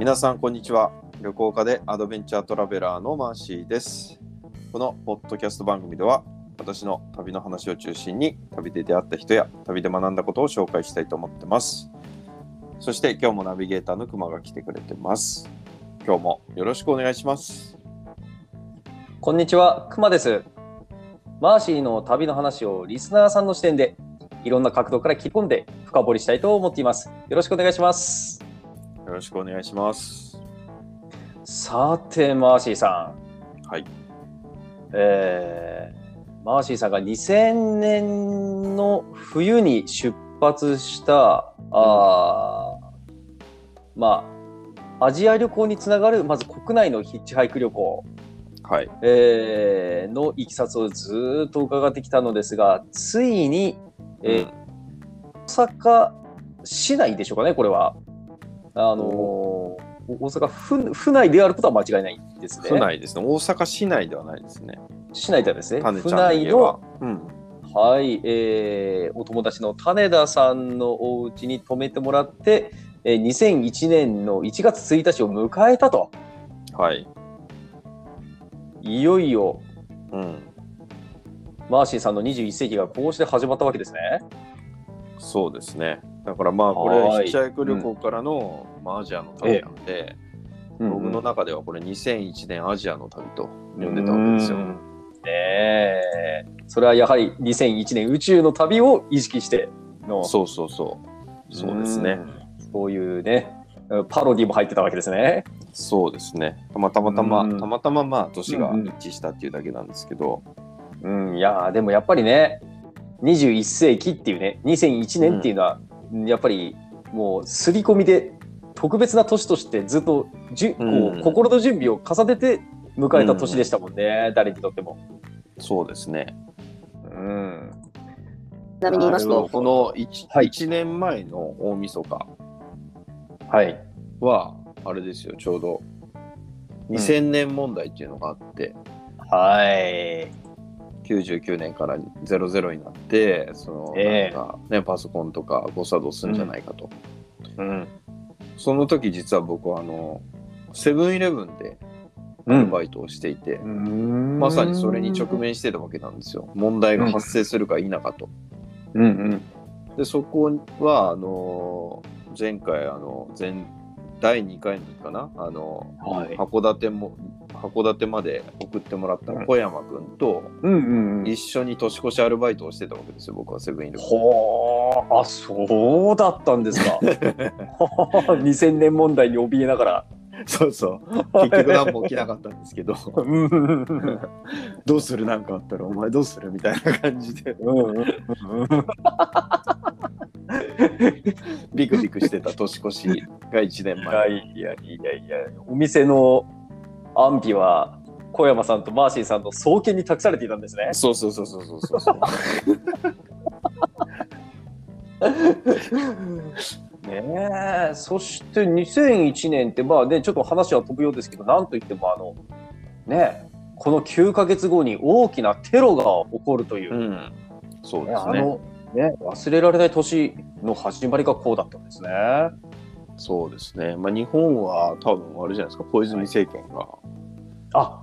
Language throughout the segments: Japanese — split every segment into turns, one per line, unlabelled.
皆さんこんにちは旅行家でアドベンチャートラベラーのマーシーですこのポッドキャスト番組では私の旅の話を中心に旅で出会った人や旅で学んだことを紹介したいと思ってますそして今日もナビゲーターのくまが来てくれてます今日もよろしくお願いします
こんにちは、くまです。マーシーの旅の話をリスナーさんの視点でいろんな角度から聞き込んで深掘りしたいと思っています。よろしくお願いします。
よろしくお願いします
さて、マーシーさん。
はい
えーマーシーさんが2000年の冬に出発した、あーまあ、アジア旅行につながる、まず国内のヒッチハイク旅行。
はい
えーのいきさつをずーっと伺ってきたのですが、ついに、えー大阪市内でしょうかね、これは。あのー大阪府府内であることは間違いないんですね。
府内ですね大阪市内ではないですね
市内ではですね、府内の
うん
はい、えーお友達の種田さんのお家に泊めてもらって、えー2001年の1月1日を迎えたと。
はい
いよいよ、
うん
マーシーさんの21世紀がこうして始まったわけですね。
そうですね。だからまあこ
はい
れヒッチハイク旅行からの、まあ、アジアの旅なんで、僕の中ではこれ2001年アジアの旅と呼んでたわけですよ。
うんねえそれはやはり2001年宇宙の旅を意識しての
そうそうそう。そうですね。
んそういうねパロディも入ってたわけですね。
そうですね。たまたまたま、
うん
たまたままあ年が一致したっていうだけなんですけど、
うん、いやーでもやっぱりね21世紀っていうね2001年っていうのは、やっぱりもう刷り込みで特別な年としてずっとじゅこう、
うん
心の準備を重ねて迎えた年でしたもんね、誰にとっても。
そうですね。
うん、
ちなみに言いますと、
この 1,、
はい。
一年前の大晦日。
はい。
は、あれですよ、ちょうど。2000年問題っていうのがあって、
はい。
99年から00になってその
ええ。
なんか、ね、パソコンとか誤作動するんじゃないかと、
うん。
その時実は僕はあのセブンイレブンでアルバイトをしていて、ま
ま
さにそれに直。面してたわけなんですよ問題が発生するか否かと。
うんうん。
でそこはあの前回あの前第2回にかな？あの
はい。
函館も函館まで送ってもらった小山君と
うんうんうん。
一緒に年越しアルバイトをしてたわけですよ僕はセブンイレブンで。
ほーあそうだったんですか。2000年問題に怯えながら。
そうそう。結局何も起きなかったんですけど、どうする？なんかあったらお前どうする？みたいな感じで
うんうん
ビクビクしてた年越しが1年
いや
前。
いやいやいや、お店の安否は小山さんとマーシーさんの送検に託されていたんですね。
そうそうそうそうそうそうそう。
ねえ、そして2001年って、まあね、ちょっと話は飛ぶようですけど、なんといっても、あの、ねえ、この9ヶ月後に大きなテロが起こるという、
うん。そう
ね
ですね。
あの、ね、忘れられない年の始まりがこうだったんですね。
そうですね。まあ日本は多分あれじゃないですか、小泉政権が
あ、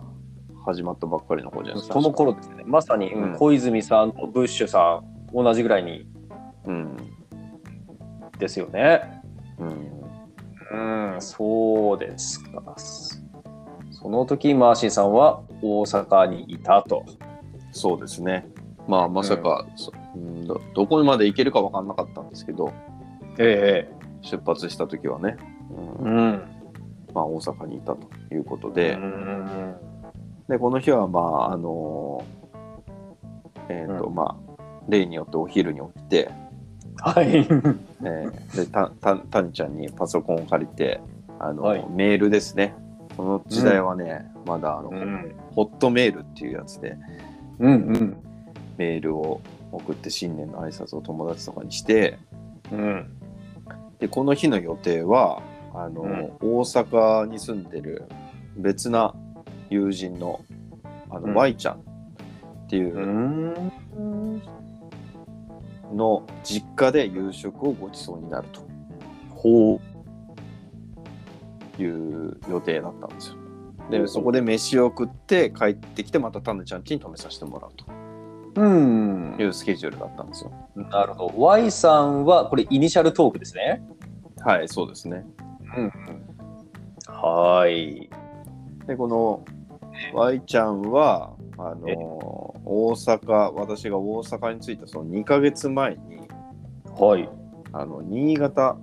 始まったばっかりの方じゃないですか。
その頃ですね、まさに、
うん
小泉さんとブッシュさん、同じぐらいに
うん。
ですよね。
うん。
うん、そうですか。その時マーシーさんは大阪にいたと。
そうですね。まあまさか、そうんどどこまで行けるか分かんなかったんですけど、
え
出発した時はね、
え。
うん。
ん。
まあ大阪にいたということで、
うん
でこの日はまああのえっ、と、
うん。
まあ例によってお昼に起きて、
はい。
えーでたたたんちゃんにパソコンを借りてあの、
はい。
メールですね。この時代はね、まだあの、
うん。
ホットメールっていうやつで。
うんうん。
メールを送って新年の挨拶を友達とかにして
うん。
でこの日の予定はあの、
うん
大阪に住んでる別な友人のあの、
うん
Y ちゃんっていううんの実家で夕食をごちそうになると。
ほ
いう予定だったんですよ。でそこで飯を食って帰ってきてまたタヌちゃん家に泊めさせてもらう
うん
というスケジュールだったんですよ。
なるほど。Y さんは、これ、イニシャルトークですね。
はいそうですね。
うん。はい。
でこの Y ちゃんはあの大阪私が大阪に着いたその2ヶ月前に
はい。
あの新潟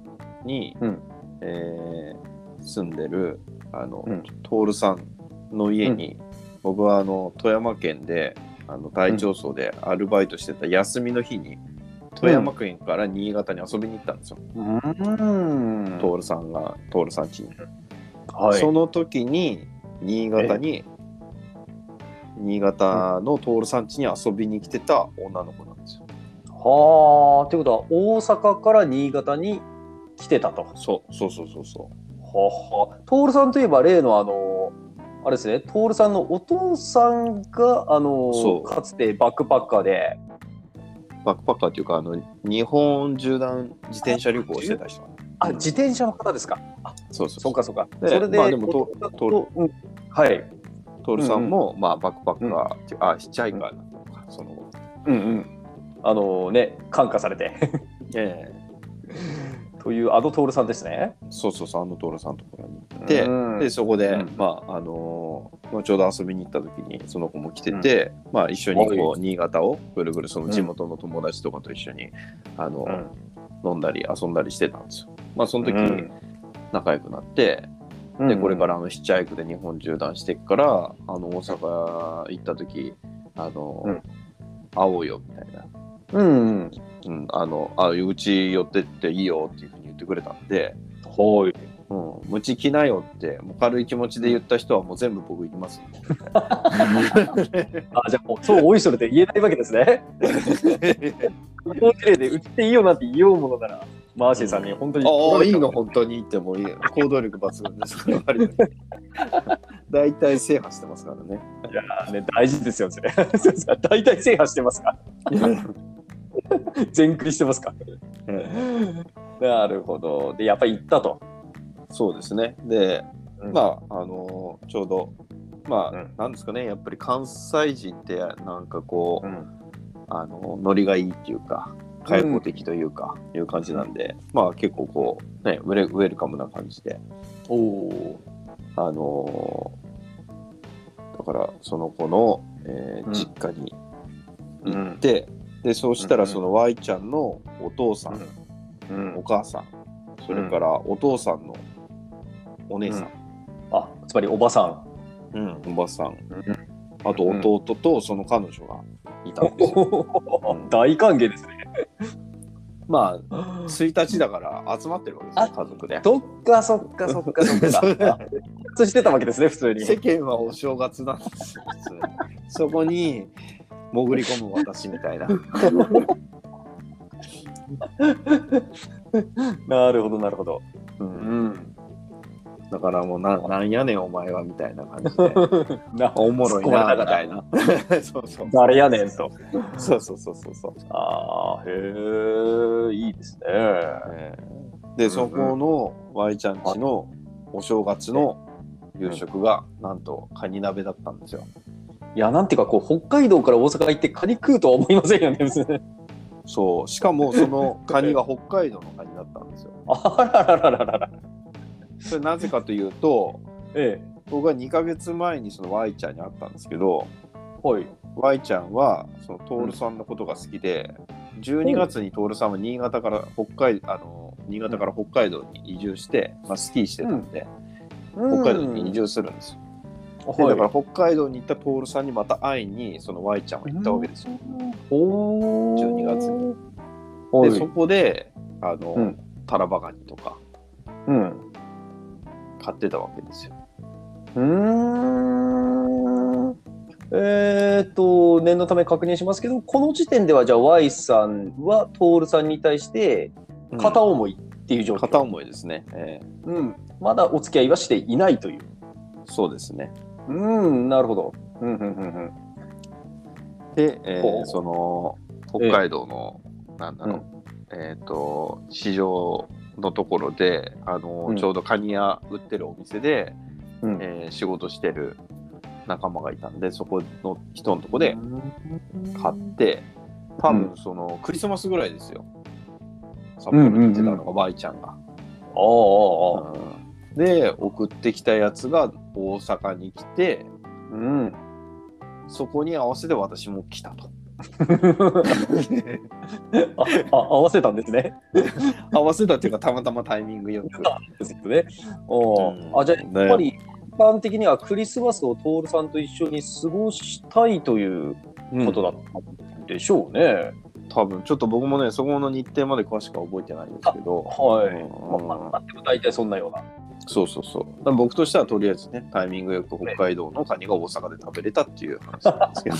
に、
うん
えー住んでるあの、
うん
徹さんの家に、僕はあの富山県であの大町荘でアルバイトしてた休みの日に、富山県から新潟に遊びに行ったんですよ、
うん。
徹さんが徹さん家に、
はい。
その時に新潟に新潟の徹さん家に遊びに来てた女の子なんですよ
はあ。ということは、大阪から新潟に来てたと。は
そうそうそうそうそ
は。徹さんといえば、例のあの、あれですね、徹さんのお父さんが、あのかつてバックパッカーで、
うバックパッカーっていうかあの日本縦断自転車旅行をしてた人
あ、自転車の方ですか。
そうそう
そうかそうか。
で
それで、
まあでもと
とうんはい。
トールさんも、まあ、バックパッカー、っていうあ、ヒッチハイカーだったのか、その後。
うんうん。あのね、感化されて。
え
というあの徹さんですね。
えそうそうそう、あのトールさんのところにて、
うん
で、そこで、
うん
まあ、あのーまあちょうど遊びに行った時に、その子も来てて、まあ、一緒にこう、新潟をぐるぐる、その地元の友達とかと一緒に、あの飲んだり遊んだりしてたんですよ。まあ、その時に仲良くなって、で、これからあのヒッチハイクで日本縦断していくから、あの、大阪行った時、あの、
うん
会おうよ、みたいな。
うん。うん。
うん、あの、あ、うち寄ってっていいよっていうふうに言ってくれたんで、
はい。
うん、無知来なよって、もう軽い気持ちで言った人はもう全部僕行きますんで。
あ、じゃあもう、そう、おいそれで言えないわけですね。この綺麗で、うちでいいよなんて言おうものなら、マーシーさんに本当に。
ああ、いいの、本当に言ってもいい。行動力抜群ですから、割と大体制覇してますからね。
いやね、大事ですよ、それ。大体制覇してますか？全クリしてますか？なるほど。で、やっぱり行ったと。
そうですね。で、
うん。
まあ、あのちょうど、まあ、
うん。
なんですかね、やっぱり関西人って、なんかこう、
ん。
あのノリがいいっていうか開放的というか、いう感じなんでまあ結構こうねウェルウェルカムな感じで。
おお。
あのーだからその子の、えー
うん。
実家に行って、でそうしたらその Y ちゃんのお父さん。お母さんそれからお父さんのお姉さん、
あ、つまりおばさん。
うんおばさん
うん
あと弟とその彼女がいたんですよ。うん
大歓迎ですね。
まあ1日だから集まってるわけですよ家族で。
そっかそっかそっかそっか。そしてたわけですね、普通に。
世間はお正月なんですよ、普通にそこに潜り込む私みたいな。
なるほど、なるほど。
う、
うんん。
だからもうな、なんやねんお前はみたいな感じで、
な
おもろいなみたい
な。
な。そうそう
誰やねんと。
そうそうそうそうそう。
ああ、へえ、いいですね。
えーで、そこの Y ちゃんちのお正月の夕食が、なんとカニ鍋だったんですよ。
いや、なんていうか、こう、北海道から大阪行ってカニ食うとは思いませんよね、別に。
そう、しかもそのカニが北海道のカニだったんですよ。
あらららららら。
それなぜかというと、
え
僕は2ヶ月前にその Y ちゃんに会ったんですけど、
え。はい。
Y ちゃんはその徹さんのことが好きで、12月に徹さんは新潟から北海あの新潟から北海道に移住して、まあ、スキーしてたんで、北海道に移住するんですよ。でだから北海道に行った徹さんにまた会いにその Y ちゃんは行ったわけですよ。
お
12月に。
はい。
でそこであの、
うん
タラバガニとか
うん。
買ってたわけですよ。
うーん。えーっと、念のため確認しますけど、この時点では、じゃあ Y さんは徹さんに対して片思いっていう状況。
片思いですね。え
うん。まだお付き合いはしていないという。
ーそうですね。
うん、なるほど。うん、うん、うん、
で、えーその北海道の、なんだろう、えっ、と市場のところであの、
うん。
ちょうどカニ屋売ってるお店で、
うん。
えー仕事してる仲間がいたんでそこの人のとこで買って多分そのクリスマスぐらいですよ。札幌に行ってたのが Y ちゃんが。
ああ、ああ、
うん。で送ってきたやつが大阪に来て
うん。
そこに合わせて私も来たと。
ああ合わせたんですね。
合わせたっていうかたまたまタイミングよく。
ですよね。おー
うん
あじゃあやっぱり一般的にはクリスマスを徹さんと一緒に過ごしたいという
うん
ことだったんでしょうね。
多分ちょっと僕もねそこの日程まで詳しくは覚えてないんですけど、
はい。
うん
まあ、大体そんなような。
そうそうそう僕としてはとりあえずねタイミングよく北海道のカニが大阪で食べれたっていう話なんですけど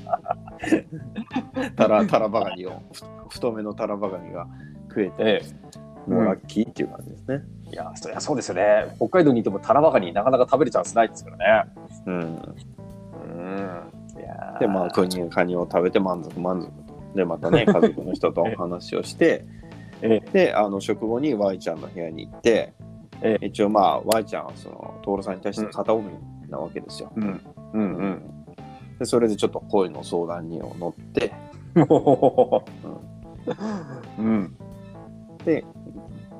タラタラバガニをふ太めのタラバガニが食えて
ええ。
もうラッキーっていう感じですね。
いや、そりゃそうですよね。北海道にいてもタラバガニなかなか食べるチャンスないですからね。
うん、
うん。いやー
でまあカニカニを食べて満足満足とでまたね家族の人と 話をして
え
であの食後に Y ちゃんの部屋に行って
え
一応まあ Y ちゃんはその徹さんに対して片思いなわけですよ。
うん。うんうん。
でそれでちょっと恋の相談にを乗って
うん。
で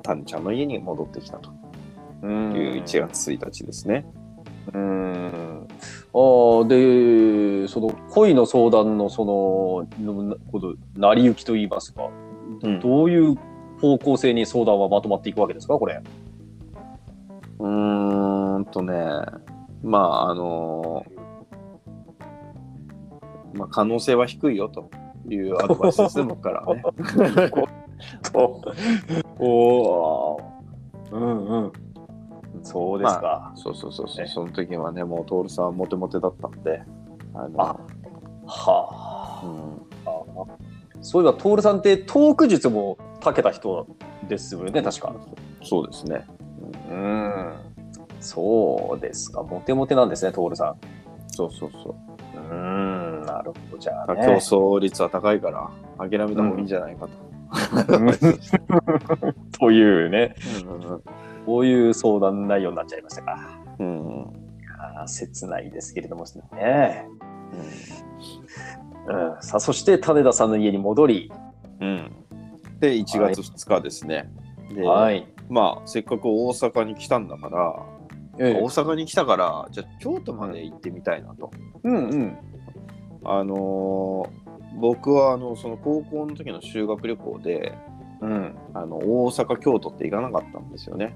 タンちゃんの家に戻ってきたと
うん。
いう1月1日ですね。
うん。ああ、で、その恋の相談のその、のこと、成り行きといいますか、
うん
どういう方向性に相談はまとまっていくわけですか、これ。
うーんとねまああのまあ可能性は低いよというアドバイスですね僕からはね。
と、おおー、うんうん。そうですか。
そうそうそうそう、
ね
その時はね、もう徹さんはモテモテだったんで、あの
あはあ。
うん、
そういえば、徹さんってトーク術も長けた人ですよね、確か。
そうですね。
うん。そうですか。モテモテなんですね、徹さん。
そうそうそう。
うん、なるほど。じゃあ、
競
ね。
争率は高いから、諦めた方がいいんじゃないかと。
というね、
うん
こういう相談内容になっちゃいましたか。
うん
切ないですけれどもね。うん、さあ、そして種田さんの家に戻り、
うんで、1月2日ですね。で、
はい。
まあ、せっかく大阪に来たんだから、
え
大阪に来たから、じゃあ京都まで行ってみたいなと。
うんうん。
あのー僕はあのその高校の時の修学旅行で
うん。
あの大阪京都って行かなかったんですよね。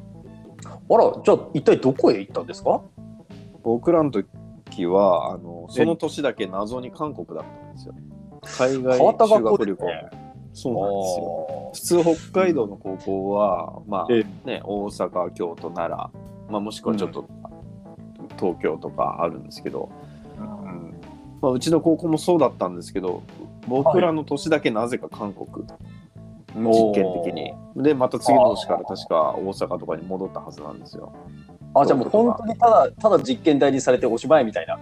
あら、じゃあ一体どこへ行ったんですか？
僕らの時はあのその年だけ謎に韓国だったんですよ。海外修
学
旅行。
ね。
そうなんですよ。普通北海道の高校は、まあ
え
ね、大阪、京都、奈良、まあ、もしくはちょっと、東京とかあるんですけど、
うん
まあ、うちの高校もそうだったんですけど僕らの年だけなぜか韓国、実験的に。でまた次の年から確か大阪とかに戻ったはずなんですよ。
あ、じゃあもう本当にただ、ただ実験台にされておしまいみたいな。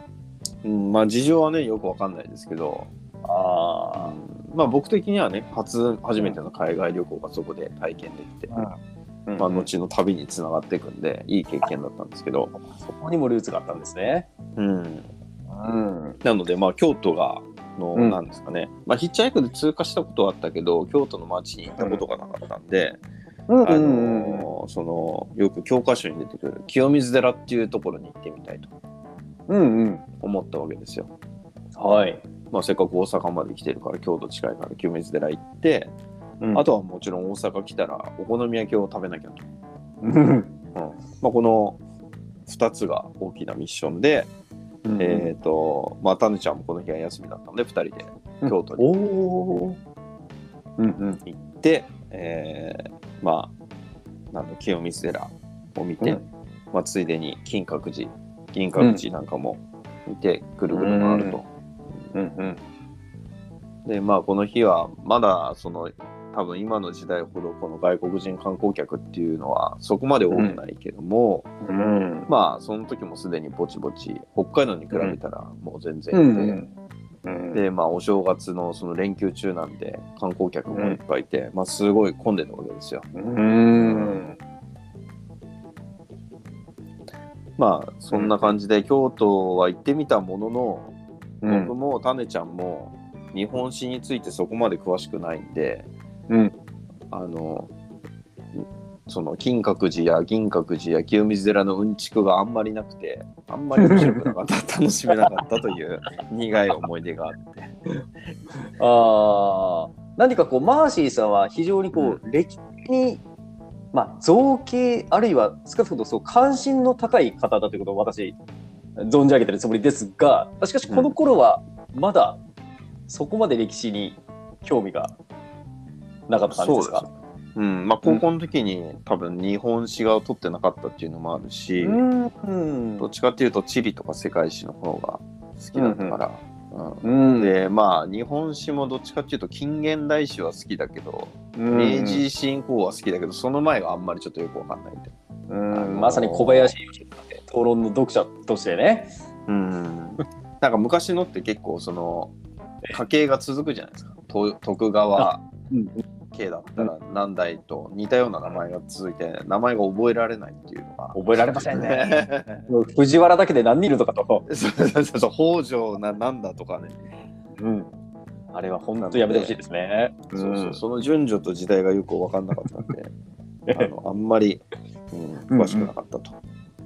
うん、まあ事情はねよくわかんないですけど、
あ
うんまあ僕的にはね初初めての海外旅行がそこで体験できて、
あ。うん
まあ、後の旅につながっていくんでいい経験だったんですけど、
そこにもルーツがあったんですね。
うん、
うん。
なのでまあ京都がの、
うん。
なんですかね、まあ、ヒッチハイクで通過したことはあったけど京都の街に行ったことがなかったんで、
うん。
あのそのよく教科書に出てくる清水寺っていうところに行ってみたいと
うん。うん。
思ったわけですよ。
はい。
まあ、せっかく大阪まで来てるから京都近いから清水寺行って、
うん。
あとはもちろん大阪来たらお好み焼きを食べなきゃと、
うん。
まあ、この2つが大きなミッションで、えっ、とまあタヌちゃんもこの日は休みだったので2人で京都に。
うん。
行って、えーまあなんだ清水寺を見て、
うん。
まあ、ついでに金閣寺銀閣寺なんかも見てぐるぐる回ると。
うんうん。
でまあこの日はまだその多分今の時代ほどこの外国人観光客っていうのはそこまで多くないけども、
うん。
まあその時もすでにぼちぼち北海道に比べたらもう全然いて、
うん
で、まあ、お正月のその連休中なんで、観光客もいっぱいいて、まあ、すごい混んでたわけですよ。
うん。
まあ、そんな感じで、京都は行ってみたものの、
うん
僕もタネちゃんも、日本史についてそこまで詳しくないんで、
うん。
あの、その金閣寺や銀閣寺や清水寺のうんちくがあんまりなくて、あんまり面白くなかった、楽しめなかったという 苦い思い出があって。
ああ、何かこう、マーシーさんは非常にこう、歴史に、まあ、造形、あるいは少なくともそう関心の高い方だということを私、存じ上げてるつもりですが、しかしこの頃はまだそこまで歴史に興味がなかった感じですか
うん、まあ高校の時に多分日本史が取ってなかったっていうのもあるし、
うんうん。
どっちかっていうと地理とか世界史の方が好きだったから。うん
うん。
でまあ日本史もどっちかっていうと近現代史は好きだけど、
うん
明治維新以降は好きだけどその前があんまりちょっとよくわかんない
うん。まさに小林討論の読者としてね。
うん。なんか昔のって結構その家系が続くじゃないですか。と徳川。
うん
系だったら何代と似たような名前が続いて名前が覚えられないっていうのが
覚えられませんね。藤原だけで何人いるのかと。
そうそうそうそう北条ななんだとかね、
うん。あれは本当やめてほしいですね。
そうそうその順序と時代がよく分かんなかったんで あのあんまり、うん、詳しくなかったと、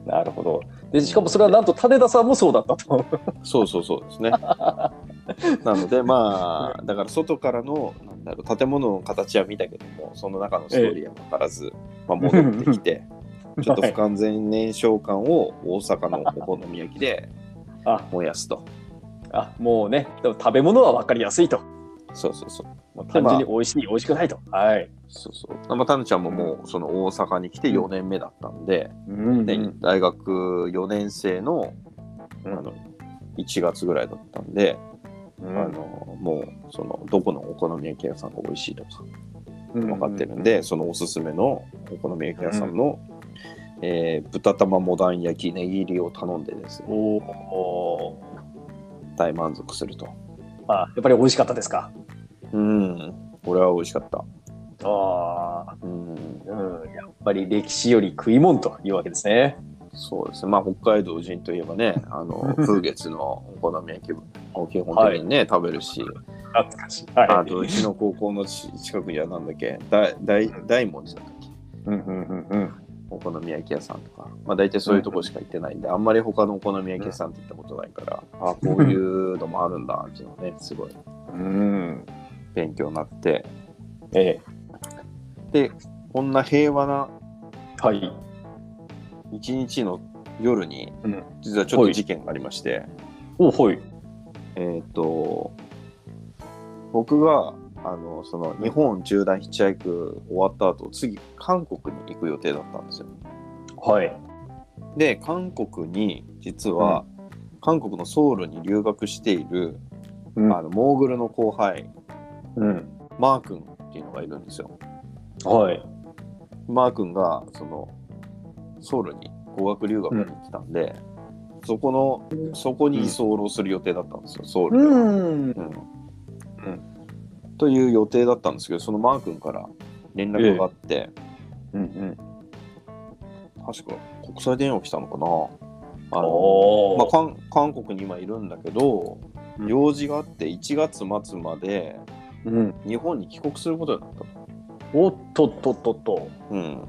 なるほど。で、しかもそれはなんと種田さんもそうだったと。
そうそうそうですねなのでまあだから外からのだろう建物の形は見たけどもその中のストーリーは分からず、まあ、戻ってきて ちょっと不完全燃焼感を大阪のお好み焼きで
あ。
燃やすと。
あ、もうね、でも食べ物は分かりやすいと。
そうそうそう。
もう単純に美味しい、美味しくないと。はい。
そうそう。まあタヌちゃんももうその大阪に来て4年目だったんで、
うん
で大学4年生の
うん。
あの1月ぐらいだったんで、
うん。
あのもうそのどこのお好み焼き屋さんが美味しいとか
うん。
分かってるんで、そのおすすめのお好み焼き屋さんの、えー豚玉モダン焼きネギ入りを頼んでですね
おお
大満足すると。
ー。あ、やっぱり美味しかったですか？
うん。これは美味しかった。
ああ、
うん。
うん。やっぱり歴史より食い物というわけですね。
そうですね。まあ北海道人といえばねあの 風月のお好み焼きを基本的にね、食べるし
懐かしい。はい。
あとうちの高校のち近くにはなんだっけ？大大大文字だったっけ？
うんうんうんうん。
お好み焼き屋さんとか、まあ大体そういうとこしか行ってないんで、あんまり他のお好み焼き屋さんって行ったことないから、あこういうのもあるんだっていうのね、すごい
うん。
勉強になって、
え
で、こんな平和な
え。はい。
一日の夜に、
うん
実はちょっと事件がありまして、
おはい。
えっ、と、僕が、あの、その日本縦断ヒッチハイク終わった後、次、韓国に行く予定だったんですよ。
はい。
で、韓国に、実は、韓国のソウルに留学している、
うん
あのモーグルの後輩、
うん。
マー君っていうのがいるんですよ。
はい。
マー君がそのソウルに語学留学に来たんで、そこのそこに居候する予定だったんですよ、ソウルでは。
ん。
うんという予定だったんですけど、そのマー君から連絡があって、
うんうん。
確か国際電話来たのかな。あの
お
まあ、韓韓国に今いるんだけど、
うん
用事があって1月末まで
うん。
日本に帰国することになったと。
おっとっとっとっと。
うん、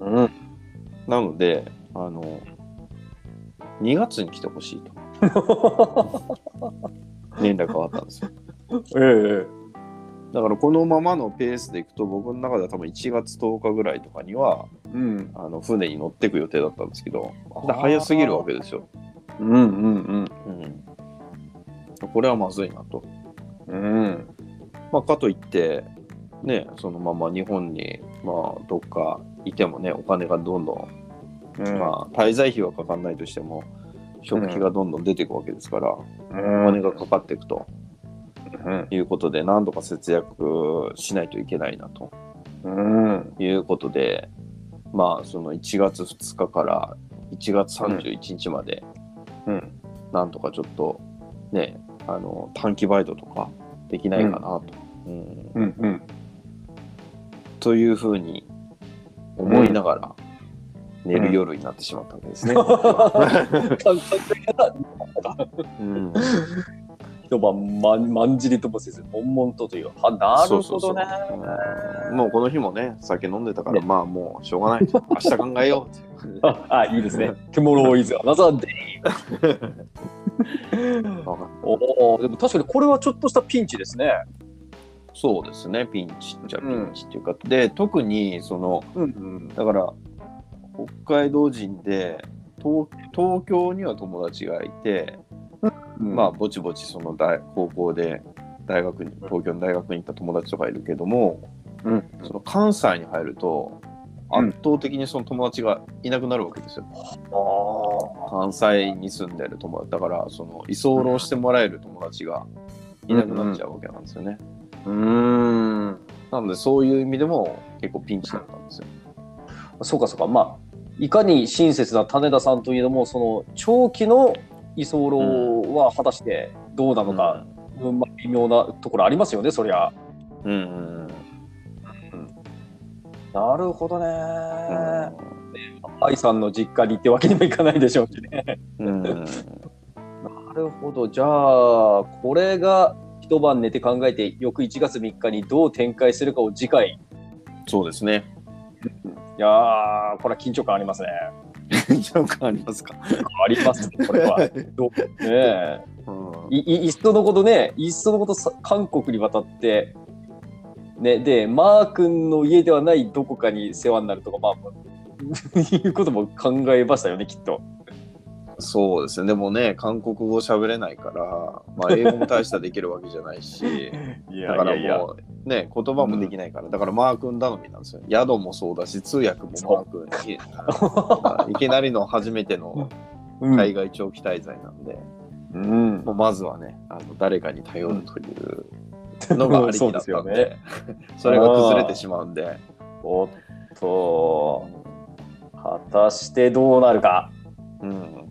うん。
なので、あの、2月に来てほしいと 連絡があったんですよ。
ええ。
だからこのままのペースでいくと、僕の中では多分1月10日ぐらいとかには、
うん。
あの船に乗っていく予定だったんですけど、で早すぎるわけですよ。
うんうんうん。
うん。これはまずいなと。
うん。
まあ、かといって、ね、そのまま日本に、まあ、どっかいてもね、お金がどんどんまあ、滞在費はかかんないとしても、食費がどんどん出ていくわけですから、お
うん
金がかかっていくと
うん
いうことで、何とか節約しないといけないなと
うん。
いうことで、まあ、その1月2日から1月31日まで、
うん。
なんとかちょっとね、あの短期バイトとかできないかなと。うん
うんうん。
というふうに思いながら寝る夜になってしまったわけですね。うん
一晩まんまんじりともせず、悶々とという。はなるほどね。
うんもうこの日もね酒飲んでたから、
ね
まあもうしょうがない明日考えようって
あ あ、いいですね。Tomorrow is another day. おお、でも確かにこれはちょっとしたピンチですね。
そうですねピンチっちゃピンチっていうか、で特にその
うんうん。
だから北海道人で東東京には友達がいて、まあぼちぼちその大高校で大学に東京の大学に行った友達とかいるけども、
うん
その関西に入ると
うん
圧倒的にその友達がいなくなるわけですよ。
あ
関西に住んでる友達だからその居候してもらえる友達がいなくなっちゃうわけなんですよね。
あ。うーん。
なのでそういう意味でも結構ピンチだったんですよ。
そうかそうか。まあ、いかに親切な種田さんといえども、その長期の居候は果たしてどうなのか、うんまあ、微妙なところありますよね、そりゃ。
うんうん
なるほどね。
うん
愛さんの実家に行ってわけにもいかないでしょうしね。
うん
なるほど。じゃあ、これが一晩寝て考えて、翌1月3日にどう展開するかを次回。
そうですね。
いやー、これは緊張感ありますね。
緊張感ありますか？
ありますね、これは。ねえ
うん
いいいっそのことね、いっそのことさ韓国に渡って、ね、で、マー君の家ではないどこかに世話になるとか、まあ、いうことも考えましたよね、きっと。
そうですね。でもね、韓国語喋れないから、まあ、英語も大したできるわけじゃないし、
い
だからもう、ね、言葉もできないから、だからマー君頼みなんですよ。宿もそうだし、通訳もマー君に。いきなりの初めての
うん。
海外長期滞在なんで、
うん。
もうまずはね、あの誰かに頼るというのがありきだったんで、
でね。
それが崩れてしまうんで、
おっと、果たしてどうなるか。
うん、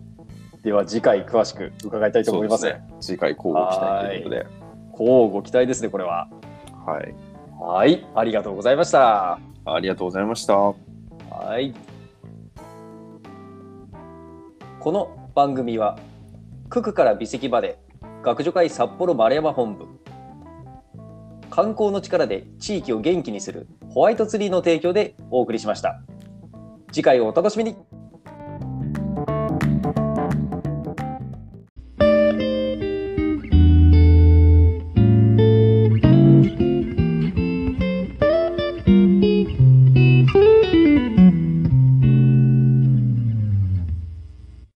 では次回詳しく伺いたいと思います。
すね。次回交互期待ということで、
こうご期待ですね、これは。
はい。
はい、ありがとうございました。
ありがとうございました。
はい。この番組は、九九から美石まで、学女会札幌丸山本部、観光の力で地域を元気にするホワイトツリーの提供でお送りしました。次回をお楽しみに